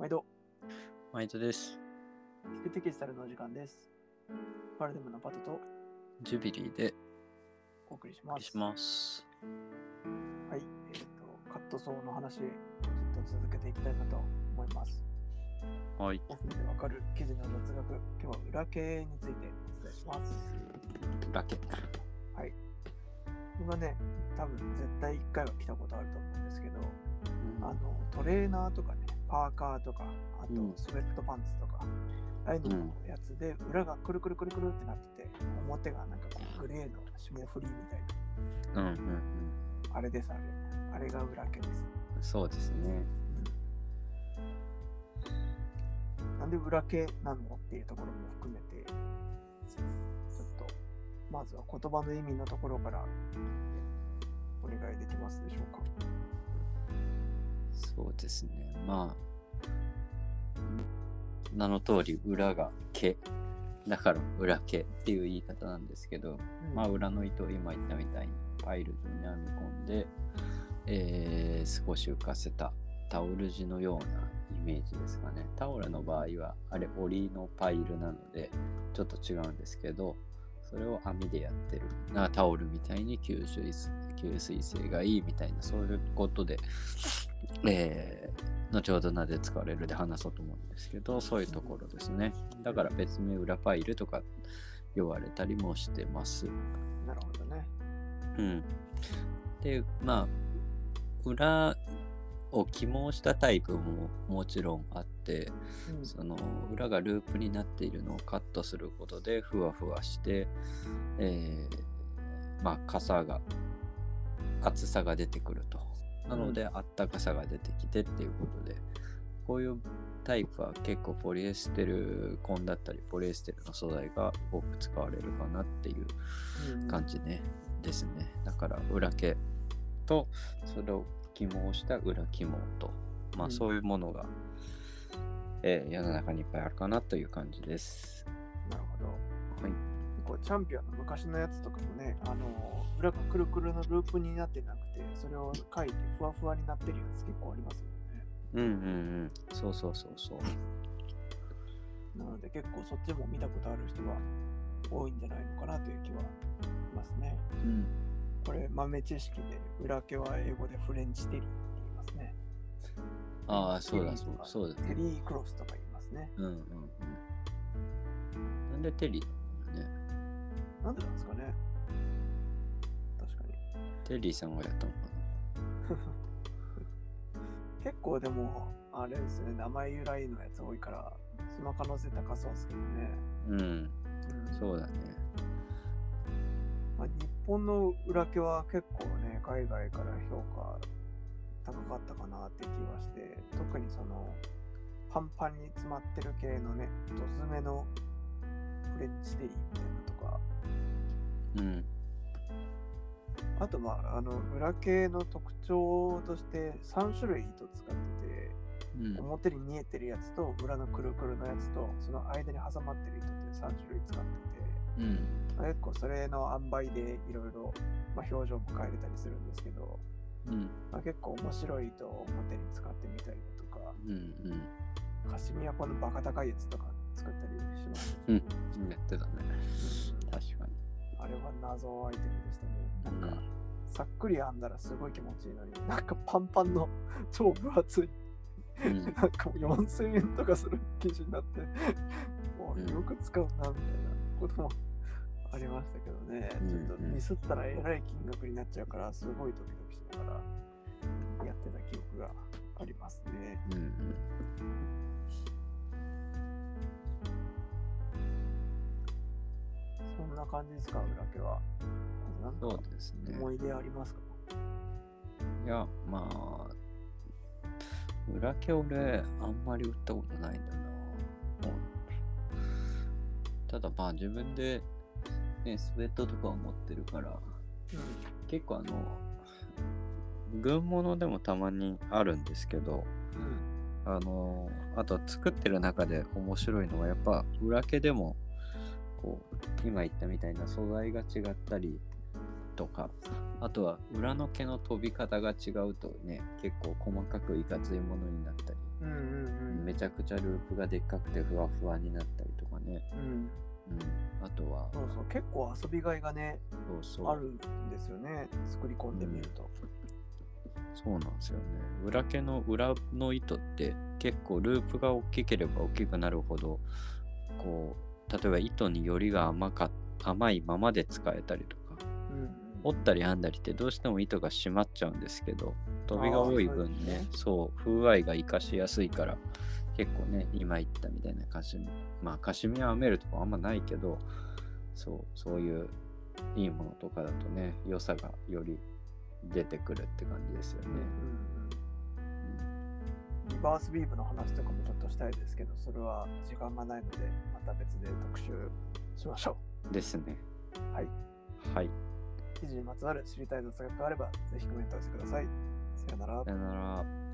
毎度、毎度です。聞くテキスタルのお時間です。パラデムのパトとジュビリーでお送りします。します。はい、えっ、と、カットソーの話、ずっと続けていきたいなと思います。はい。5分でわかる記事の雑学、今日は裏系についてお伝えします。ラケ。はい。今ね、多分絶対1回は来たことあると思うんですけど、あのトレーナーとかね、パーカーとか、あとうんスウェットパンツとか、ああいうののやつで、裏がくるくるくるくるってなってて、表がなんかこうグレーの霜降りみたいな、うんうんうん。あれです、あれ。あれが裏毛です。そうですね。なんで裏毛なのっていうところも含めて、ちょっと、まずは言葉の意味のところからお願いできますでしょうか。そうですね。まあ、名の通り裏が毛。だから裏毛っていう言い方なんですけど、うんまあ裏の糸を今言ったみたいにパイル状に編み込んで、えー少し浮かせたタオル地のようなイメージですかね。タオルの場合はあれ折りのパイルなのでちょっと違うんですけど、それを網でやってる。なタオルみたいに吸水吸水性がいいみたいなそういうことで、えー後ほどなぜ使われるで話そうと思うんですけど、そういうところですね。だから別名裏パイルとか言われたりもしてます。なるほどね。うん。で、まあ、裏を起毛したタイプももちろんあって、うん。その裏がループになっているのをカットすることでふわふわして、えーまあ傘が厚さが出てくると。なので、あったかさが出てきてっていうことでこういうタイプは結構ポリエステル紺だったりポリエステルの素材が多く使われるかなっていううん。感じね、ですね。だから裏毛とそれを起毛した裏起毛とまうんあそういうものが、えー世の中にいっぱいあるかなという感じですなるほど。はいこうチャンピオンの昔のやつとかもね、あの裏がくるくるのループになってなくて、それを書いてふわふわになってるやつ結構ありますもんね。うんうんうんそうそうそうそうなので結構そっちも見たことある人は多いんじゃないのかなという気はしますね。うん豆知識で、裏毛は英語でフレンチテリーって言いますね。ああそうだそうテリーとかそうだテリークロスとか言いますね。うんうんうん。なんでテリーなのね？なんでなんですかね。確かに。テリーさんがやったのか 結構でも、あれですね、名前由来のやつ多いから、その可能性高そうですけどね。なうん。うん。そうだねまあ、日本の裏毛は結構ね、海外から評価高かったかなって気がして、特にその、パンパンに詰まってる系のね、ドスめのフレンチテリーみたいなのとか、うん。あとまあ、あの、裏毛の特徴として3種類糸使ってて、うん。表に見えてるやつと裏のくるくるのやつとその間に挟まってる糸って3種類使ってて。うんまあ結構それの塩梅でいろいろまあ表情も変えれたりするんですけど、うん。まあ、結構面白い糸を表に使ってみたりだとかうんうん。カシミヤこのバカ高いやつとか作ったりします、うん。やってたね。確かに。あれは謎アイテムでしたね。なんか、さっくり編んだらすごい気持ちいいのになんかパンパンの 超分厚い。うん。なんかもう4000円とかする記事になって、もうよく使うなみたいなこともありましたけどね、うんちょっとミスったらえらい金額になっちゃうから、すごいドキドキしながらやってた記憶がありますね。うんうんそんな感じですか、裏毛は。なんそうかですね思い出ありますか？いや、まあ、裏毛俺、あんまり売ったことないんだな。ただまあ自分で、ね、スウェットとかを持ってるから、結構あの、軍物でもたまにあるんですけど、うん。あの、あと作ってる中で面白いのは、やっぱ裏毛でも、こう、今言ったみたいな素材が違ったりとか、あとは裏の毛の飛び方が違うとね、結構細かくいかついものになったり、うんうんうん。めちゃくちゃループがでっかくてふわふわになったりとかね。うん。うん。あとは、そうそう、結構遊びがいがね、そうそう。あるんですよね。作り込んでみると。そうなんですよね。裏毛の裏の糸って結構ループが大きければ大きくなるほど、こう、例えば糸によりが甘か甘いままで使えたりとか、うん。折ったり編んだりってどうしても糸が締まっちゃうんですけど、飛びが多い分ねそうですね、そう、風合いが活かしやすいから、結構ね、今言ったみたいなカシミまあカシミヤ編めるとこあんまないけど、そう、そういういいものとかだとね、良さがより出てくるって感じですよね。うんうん。リバースビームの話とかもちょっとしたいですけど、それは時間がないので、また別で特集しましょですね。う。はい。はい。記事にまつわる知りたい雑学があれば、ぜひコメントをしてください。さよならさ。よなら。